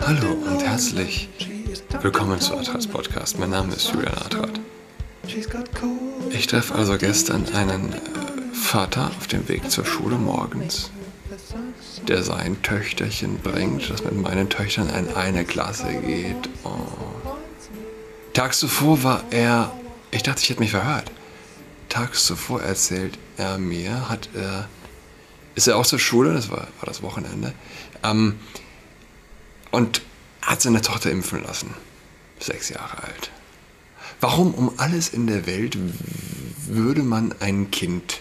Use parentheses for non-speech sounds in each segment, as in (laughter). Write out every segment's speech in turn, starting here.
Hallo und herzlich willkommen zu Adrats Podcast. Mein Name ist Julian Adrat. Ich treffe also gestern einen äh, Vater auf dem Weg zur Schule morgens, der sein Töchterchen bringt, das mit meinen Töchtern in eine Klasse geht. Oh. Tags zuvor war er, ich dachte, ich hätte mich verhört. Tags zuvor erzählt er mir, hat er, ist er auch zur Schule, das war, war das Wochenende, ähm, und hat seine Tochter impfen lassen. Sechs Jahre alt. Warum um alles in der Welt würde man ein Kind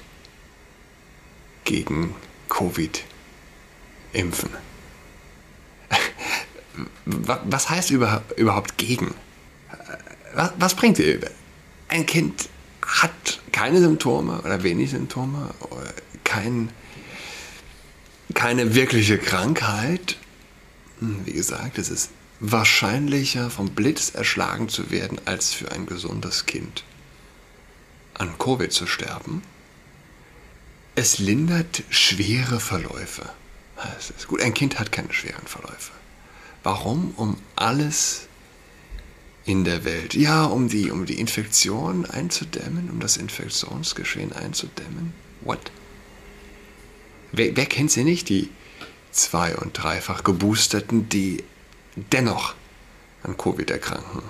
gegen Covid impfen? (laughs) Was heißt überhaupt gegen? Was bringt ihr? Ein Kind hat keine Symptome oder wenig Symptome, oder kein, keine wirkliche Krankheit. Hm, wie gesagt, es ist wahrscheinlicher vom Blitz erschlagen zu werden, als für ein gesundes Kind an Covid zu sterben. Es lindert schwere Verläufe. Das ist gut, ein Kind hat keine schweren Verläufe. Warum? Um alles in der Welt. Ja, um die, um die Infektion einzudämmen, um das Infektionsgeschehen einzudämmen. What? Wer, wer kennt sie nicht? Die zwei- und dreifach geboosterten, die dennoch an Covid erkranken.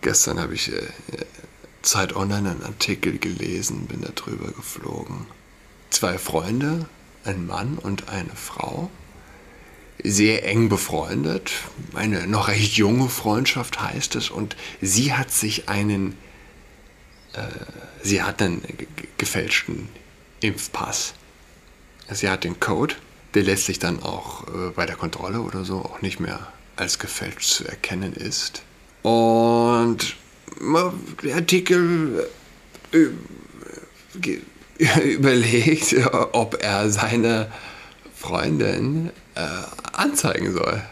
Gestern habe ich äh, Zeit Online einen Artikel gelesen, bin da drüber geflogen. Zwei Freunde, ein Mann und eine Frau, sehr eng befreundet. Eine noch recht junge Freundschaft heißt es. Und sie hat sich einen, äh, sie hat einen gefälschten Impfpass. Sie hat den Code, der letztlich dann auch äh, bei der Kontrolle oder so auch nicht mehr als gefälscht zu erkennen ist. Und der Artikel äh, (laughs) überlegt, ob er seine Freundin äh, anzeigen soll.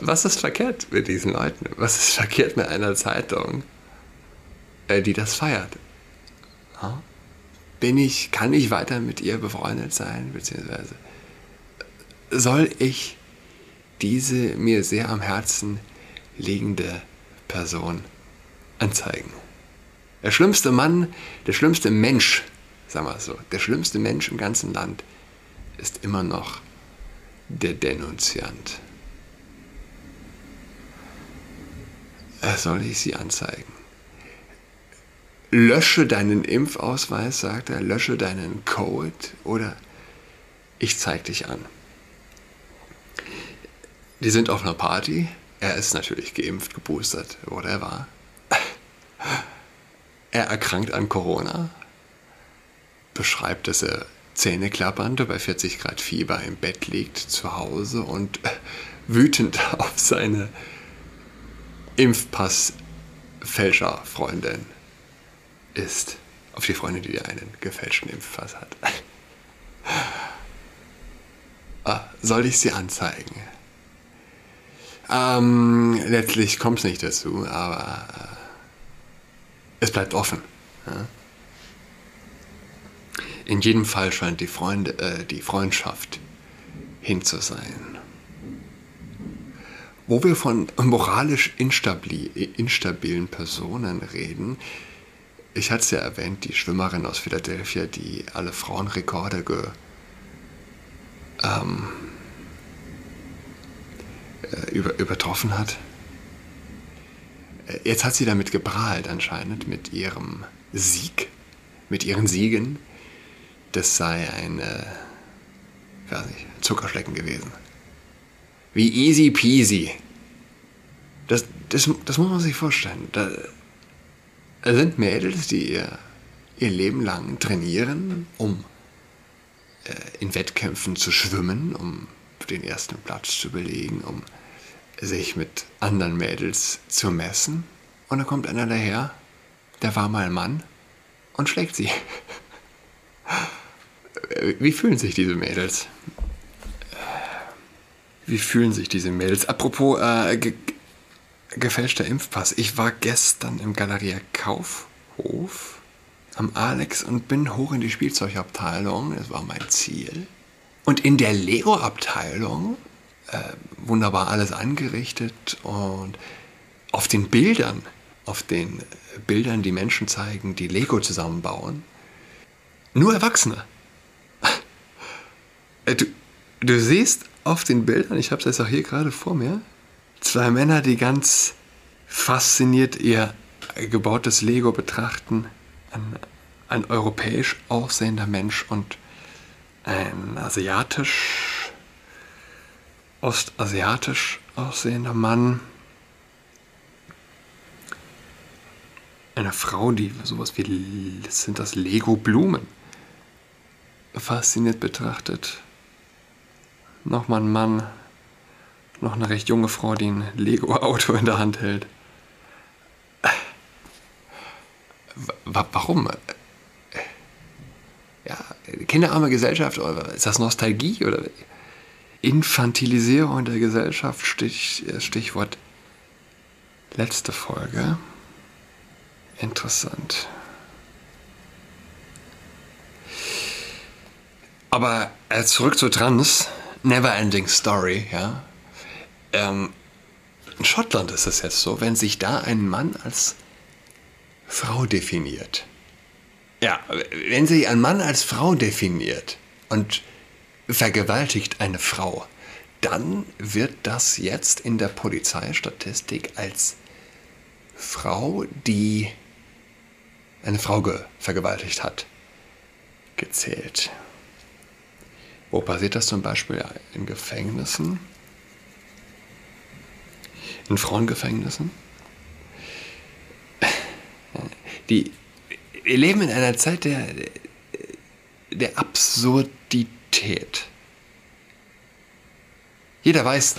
Was ist verkehrt mit diesen Leuten? Was ist verkehrt mit einer Zeitung, äh, die das feiert? Bin ich, kann ich weiter mit ihr befreundet sein? Beziehungsweise soll ich diese mir sehr am Herzen liegende Person anzeigen? Der schlimmste Mann, der schlimmste Mensch, sagen wir es so, der schlimmste Mensch im ganzen Land ist immer noch der Denunziant. Soll ich sie anzeigen? Lösche deinen Impfausweis, sagt er, lösche deinen Code oder ich zeig dich an. Die sind auf einer Party. Er ist natürlich geimpft, geboostert, whatever. Er erkrankt an Corona, beschreibt, dass er zähneklappernd bei 40 Grad Fieber im Bett liegt zu Hause und wütend (laughs) auf seine Impfpass-Fälscher-Freundin ist. Auf die Freundin, die einen gefälschten Impfpass hat. ah, soll ich sie anzeigen? Ähm, letztlich kommt es nicht dazu, aber äh, es bleibt offen. Ja. In jedem Fall scheint die, Freunde, äh, die Freundschaft hin zu sein. Wo wir von moralisch instabilen Personen reden, ich hatte es ja erwähnt, die Schwimmerin aus Philadelphia, die alle Frauenrekorde ge, ähm, äh, über, übertroffen hat. Jetzt hat sie damit geprahlt anscheinend, mit ihrem Sieg, mit ihren Siegen. Das sei ein, äh, Zuckerschlecken gewesen. Wie easy peasy. Das, das, das muss man sich vorstellen. Da, sind Mädels, die ihr, ihr Leben lang trainieren, um äh, in Wettkämpfen zu schwimmen, um den ersten Platz zu belegen, um sich mit anderen Mädels zu messen. Und dann kommt einer daher, der war mal Mann und schlägt sie. (laughs) Wie fühlen sich diese Mädels? Wie fühlen sich diese Mädels? Apropos äh, ge gefälschter Impfpass. Ich war gestern im Galeria Kaufhof. am Alex und bin hoch in die Spielzeugabteilung. Das war mein Ziel. Und in der Lego-Abteilung, äh, wunderbar alles angerichtet und auf den Bildern, auf den Bildern, die Menschen zeigen, die Lego zusammenbauen, nur Erwachsene. (laughs) Äh, du, du siehst auf den Bildern, ich habe es jetzt auch hier gerade vor mir, zwei Männer, die ganz fasziniert ihr gebautes Lego betrachten. Ein, ein europäisch aussehender Mensch und ein asiatisch, ostasiatisch aussehender Mann. Eine Frau, die sowas wie, sind das Lego-Blumen, fasziniert betrachtet. Nochmal ein Mann, noch eine recht junge Frau, die ein Lego-Auto in der Hand hält. Warum? Ja, kinderarme Gesellschaft, ist das Nostalgie oder Infantilisierung der Gesellschaft? Stich, Stichwort letzte Folge. Interessant. Aber äh, zurück zu Trans, Neverending Story, ja. Ähm, in Schottland ist es jetzt so, wenn sich da ein Mann als Frau definiert. Ja, wenn sich ein Mann als Frau definiert und vergewaltigt eine Frau, dann wird das jetzt in der Polizeistatistik als Frau, die eine Frau vergewaltigt hat, gezählt. Wo passiert das zum Beispiel? In Gefängnissen? In Frauengefängnissen? Die, wir leben in einer Zeit der, der Absurdität. Jeder weiß,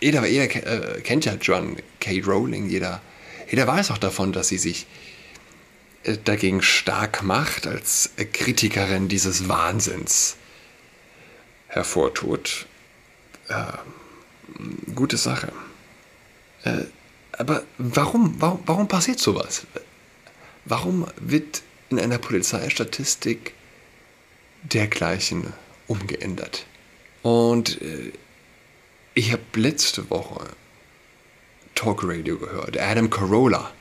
jeder, jeder äh, kennt ja John K. Rowling, jeder, jeder weiß auch davon, dass sie sich äh, dagegen stark macht als Kritikerin dieses Wahnsinns hervortut. Äh, gute Sache. Äh, aber warum, warum, warum passiert sowas? Warum wird in einer Polizeistatistik dergleichen umgeändert? Und äh, ich habe letzte Woche Talk Radio gehört, Adam Carolla.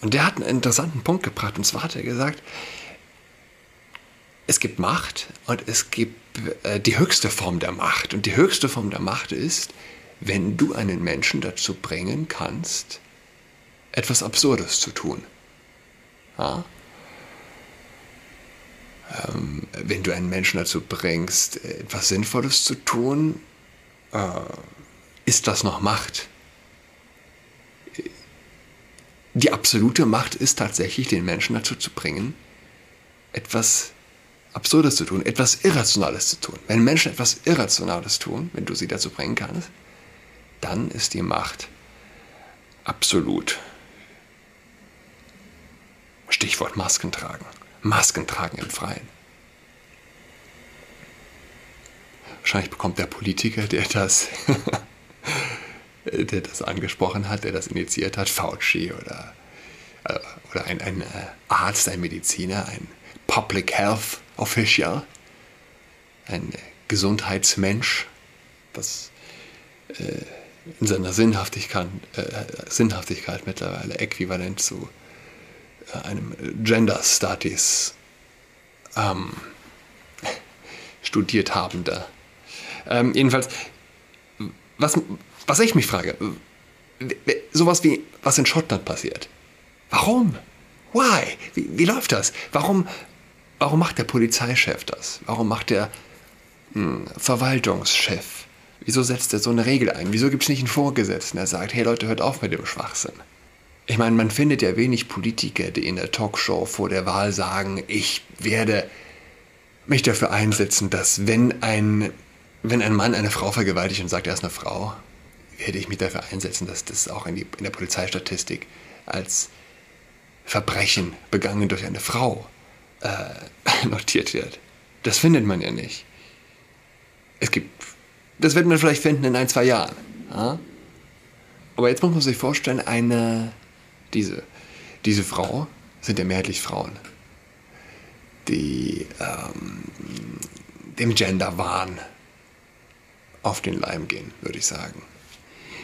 Und der hat einen interessanten Punkt gebracht. Und zwar hat er gesagt, es gibt Macht und es gibt äh, die höchste Form der Macht. Und die höchste Form der Macht ist, wenn du einen Menschen dazu bringen kannst, etwas Absurdes zu tun. Ja? Ähm, wenn du einen Menschen dazu bringst, etwas Sinnvolles zu tun, äh, ist das noch Macht. Die absolute Macht ist tatsächlich, den Menschen dazu zu bringen, etwas Absurdes zu tun, etwas Irrationales zu tun. Wenn Menschen etwas Irrationales tun, wenn du sie dazu bringen kannst, dann ist die Macht absolut. Stichwort Masken tragen. Masken tragen im Freien. Wahrscheinlich bekommt der Politiker, der das, (laughs) der das angesprochen hat, der das initiiert hat, Fauci oder, äh, oder ein, ein äh, Arzt, ein Mediziner, ein Public Health Official, ein Gesundheitsmensch, was äh, in seiner Sinnhaftigkeit, äh, Sinnhaftigkeit mittlerweile äquivalent zu äh, einem Gender Studies ähm, (laughs) studiert habender. Ähm, jedenfalls, was, was ich mich frage, sowas wie, was in Schottland passiert. Warum? Why? Wie, wie läuft das? Warum, warum macht der Polizeichef das? Warum macht der hm, Verwaltungschef? Wieso setzt er so eine Regel ein? Wieso gibt es nicht einen Vorgesetzten, der sagt, hey Leute, hört auf mit dem Schwachsinn? Ich meine, man findet ja wenig Politiker, die in der Talkshow vor der Wahl sagen, ich werde mich dafür einsetzen, dass wenn ein, wenn ein Mann eine Frau vergewaltigt und sagt, er ist eine Frau, werde ich mich dafür einsetzen, dass das auch in, die, in der Polizeistatistik als Verbrechen begangen durch eine Frau äh, (laughs) notiert wird. Das findet man ja nicht. Es gibt, das wird man vielleicht finden in ein, zwei Jahren. Ja? Aber jetzt muss man sich vorstellen, eine diese, diese Frau sind ja mehrheitlich Frauen, die ähm, dem Genderwahn auf den Leim gehen, würde ich sagen.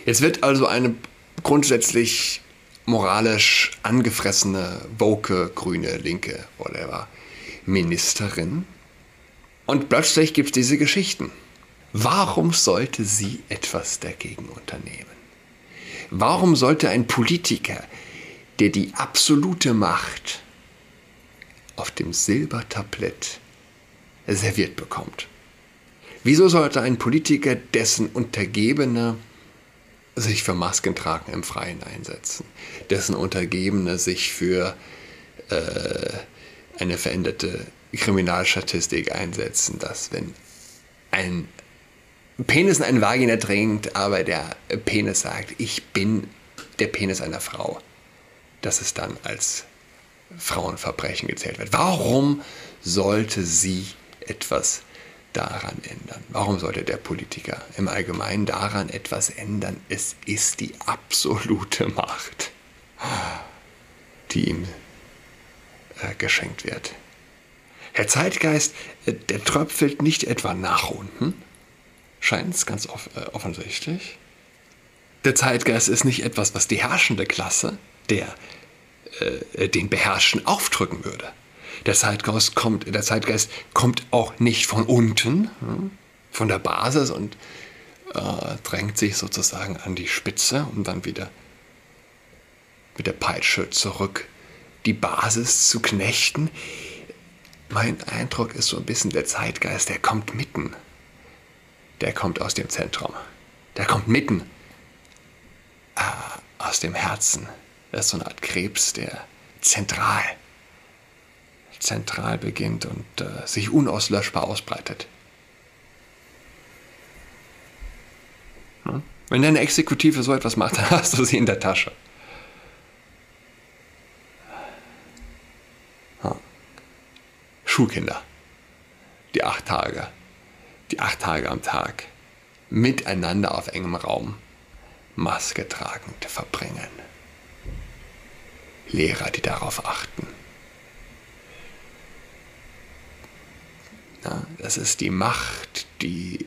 Jetzt wird also eine grundsätzlich moralisch angefressene, woke, grüne, linke, whatever, Ministerin. Und plötzlich gibt es diese Geschichten. Warum sollte sie etwas dagegen unternehmen? Warum sollte ein Politiker, der die absolute Macht auf dem Silbertablett serviert bekommt, wieso sollte ein Politiker, dessen Untergebene sich für Maskentragen im Freien einsetzen, dessen Untergebene sich für äh, eine veränderte Kriminalstatistik einsetzen, dass wenn ein Penis in eine Vagina dringt, aber der Penis sagt, ich bin der Penis einer Frau, dass es dann als Frauenverbrechen gezählt wird. Warum sollte sie etwas daran ändern? Warum sollte der Politiker im Allgemeinen daran etwas ändern? Es ist die absolute Macht, die ihm äh, geschenkt wird. Herr Zeitgeist, äh, der tröpfelt nicht etwa nach unten, scheint es ganz off äh, offensichtlich. Der Zeitgeist ist nicht etwas, was die herrschende Klasse der äh, den Beherrschten aufdrücken würde. Der Zeitgeist kommt, der Zeitgeist kommt auch nicht von unten, hm, von der Basis und äh, drängt sich sozusagen an die Spitze, um dann wieder mit der Peitsche zurück die Basis zu knechten. Mein Eindruck ist so ein bisschen der Zeitgeist, der kommt mitten. Der kommt aus dem Zentrum. Der kommt mitten äh, aus dem Herzen. Das ist so eine Art Krebs, der zentral zentral beginnt und äh, sich unauslöschbar ausbreitet. Hm? Wenn deine Exekutive so etwas macht, (laughs) dann hast du sie in der Tasche. Schulkinder, die acht Tage, die acht Tage am Tag miteinander auf engem Raum Maske tragend verbringen. Lehrer, die darauf achten. Das ist die Macht, die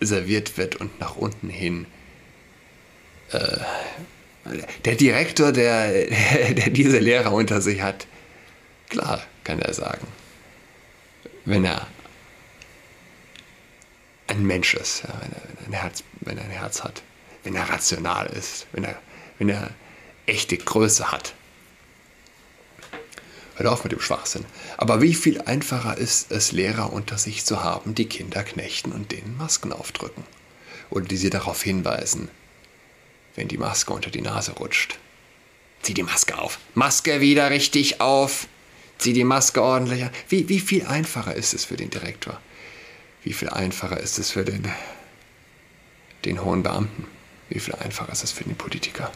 serviert wird und nach unten hin. Äh, der Direktor, der, (laughs) der diese Lehrer unter sich hat, klar kann er sagen, wenn er ein Mensch ist, ja, wenn, er ein Herz, wenn er ein Herz hat, wenn er rational ist, wenn er, wenn er echte Größe hat, Hört auf mit dem Schwachsinn. Aber wie viel einfacher ist es, Lehrer unter sich zu haben, die Kinder knechten und denen Masken aufdrücken. Oder die sie darauf hinweisen, wenn die Maske unter die Nase rutscht. Zieh die Maske auf. Maske wieder richtig auf. Zieh die Maske ordentlich an. Wie, wie viel einfacher ist es für den Direktor? Wie viel einfacher ist es für den, den hohen Beamten? Wie viel einfacher ist es für den Politiker?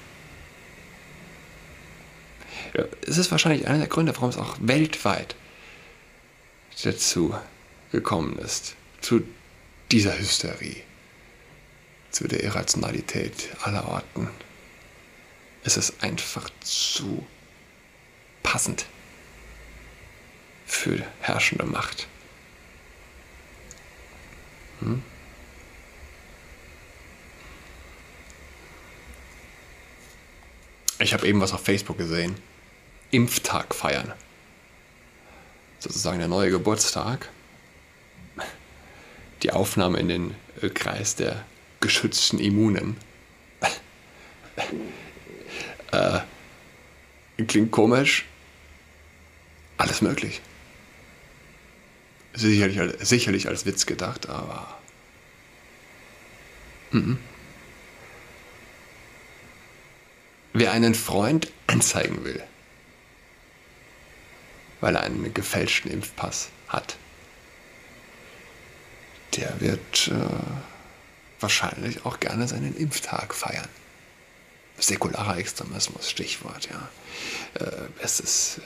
Es ist wahrscheinlich einer der Gründe, warum es auch weltweit dazu gekommen ist, zu dieser Hysterie, zu der Irrationalität aller Orten. Es ist einfach zu passend für herrschende Macht. Hm? Ich habe eben was auf Facebook gesehen. Impftag feiern. Sozusagen der neue Geburtstag. Die Aufnahme in den äh, Kreis der geschützten Immunen. (laughs) äh, klingt komisch. Alles möglich. Sicherlich, sicherlich als Witz gedacht, aber. -mm. Wer einen Freund anzeigen will, weil er einen gefälschten Impfpass hat. Der wird äh, wahrscheinlich auch gerne seinen Impftag feiern. Säkularer Extremismus, Stichwort, ja. Äh, bestes,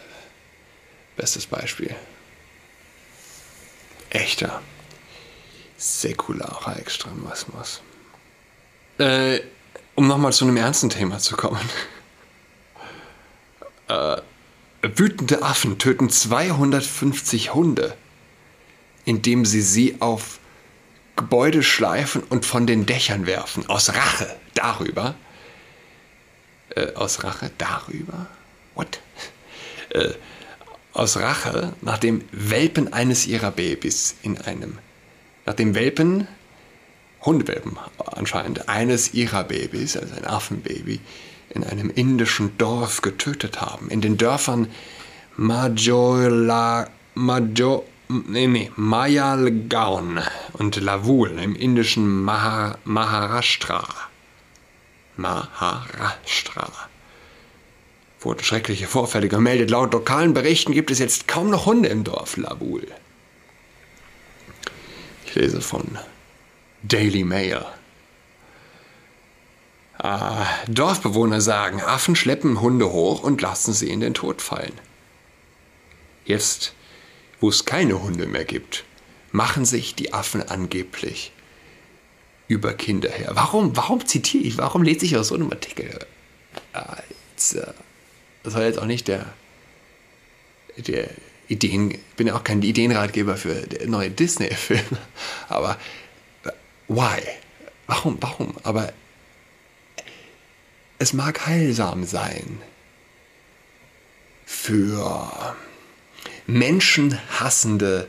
bestes Beispiel. Echter säkularer Extremismus. Äh, um nochmal zu einem ernsten Thema zu kommen. (laughs) äh, Wütende Affen töten 250 Hunde, indem sie sie auf Gebäude schleifen und von den Dächern werfen. Aus Rache darüber. Äh, aus Rache darüber? What? Äh, aus Rache, nachdem Welpen eines ihrer Babys in einem, nachdem Welpen, Hundewelpen anscheinend, eines ihrer Babys, also ein Affenbaby, in einem indischen Dorf getötet haben. In den Dörfern Majola, Majo, nee, nee, Mayalgaon und Lavul im indischen Maha, Maharashtra. Maharashtra wurden schreckliche Vorfälle gemeldet. Laut lokalen Berichten gibt es jetzt kaum noch Hunde im Dorf Labul. Ich lese von Daily Mail. Ah, Dorfbewohner sagen, Affen schleppen Hunde hoch und lassen sie in den Tod fallen. Jetzt, wo es keine Hunde mehr gibt, machen sich die Affen angeblich über Kinder her. Warum, warum zitiere ich, warum lese ich aus so einem Artikel? Das war jetzt auch nicht der, der Ideen, ich bin ja auch kein Ideenratgeber für neue Disney-Filme, aber why? Warum, warum? Aber es mag heilsam sein für menschenhassende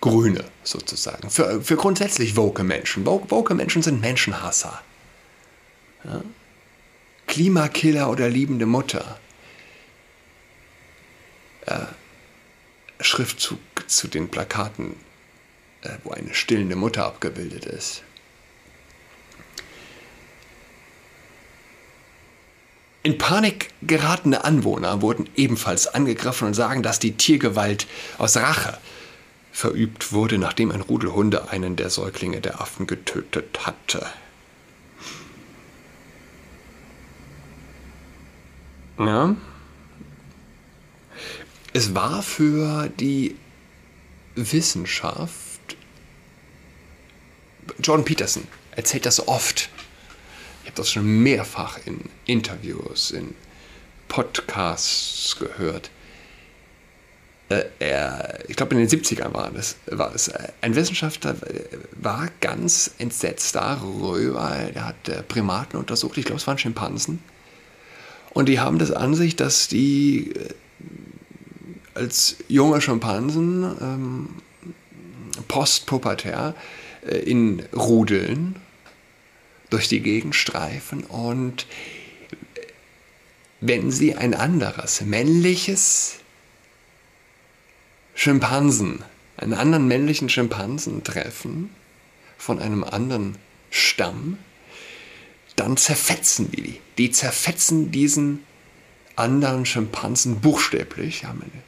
Grüne sozusagen, für, für grundsätzlich woke Menschen. Woke Menschen sind Menschenhasser. Ja? Klimakiller oder liebende Mutter äh, Schriftzug zu den Plakaten, äh, wo eine stillende Mutter abgebildet ist. In Panik geratene Anwohner wurden ebenfalls angegriffen und sagen, dass die Tiergewalt aus Rache verübt wurde, nachdem ein Rudel Hunde einen der Säuglinge der Affen getötet hatte. Ja, es war für die Wissenschaft, Jordan Peterson erzählt das oft. Das schon mehrfach in Interviews, in Podcasts gehört. Äh, er, ich glaube, in den 70ern war das, war es. Ein Wissenschaftler war ganz entsetzt darüber. Er hat äh, Primaten untersucht, ich glaube, es waren Schimpansen. Und die haben das an sich, dass die äh, als junger Schimpansen ähm, postpubertär äh, in Rudeln durch die Gegend streifen und wenn sie ein anderes männliches Schimpansen, einen anderen männlichen Schimpansen treffen von einem anderen Stamm, dann zerfetzen die. Die zerfetzen diesen anderen Schimpansen buchstäblich, haben eine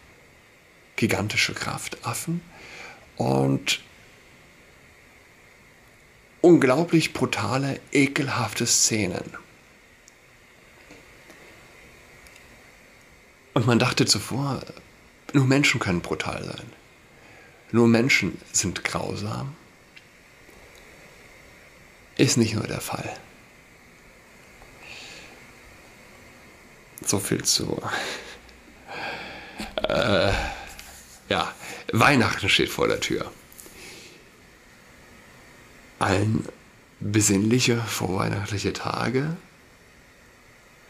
gigantische Kraftaffen und unglaublich brutale, ekelhafte Szenen. Und man dachte zuvor, nur Menschen können brutal sein. Nur Menschen sind grausam. Ist nicht nur der Fall. So viel zu äh, ja, Weihnachten steht vor der Tür. Allen besinnliche vorweihnachtliche Tage,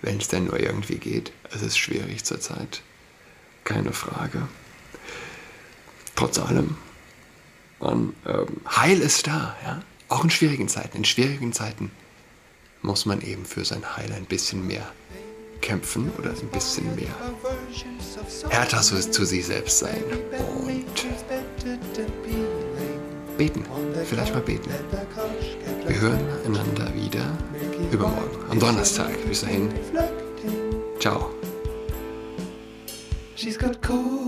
wenn es denn nur irgendwie geht. Es ist schwierig zurzeit, keine Frage. Trotz allem, man, ähm, Heil ist da, ja. Auch in schwierigen Zeiten. In schwierigen Zeiten muss man eben für sein Heil ein bisschen mehr kämpfen oder ein bisschen mehr härter zu, zu sich selbst sein und beten. Vielleicht mal beten. Wir hören einander wieder übermorgen, am Donnerstag. Bis dahin. Ciao. She's got COVID-19,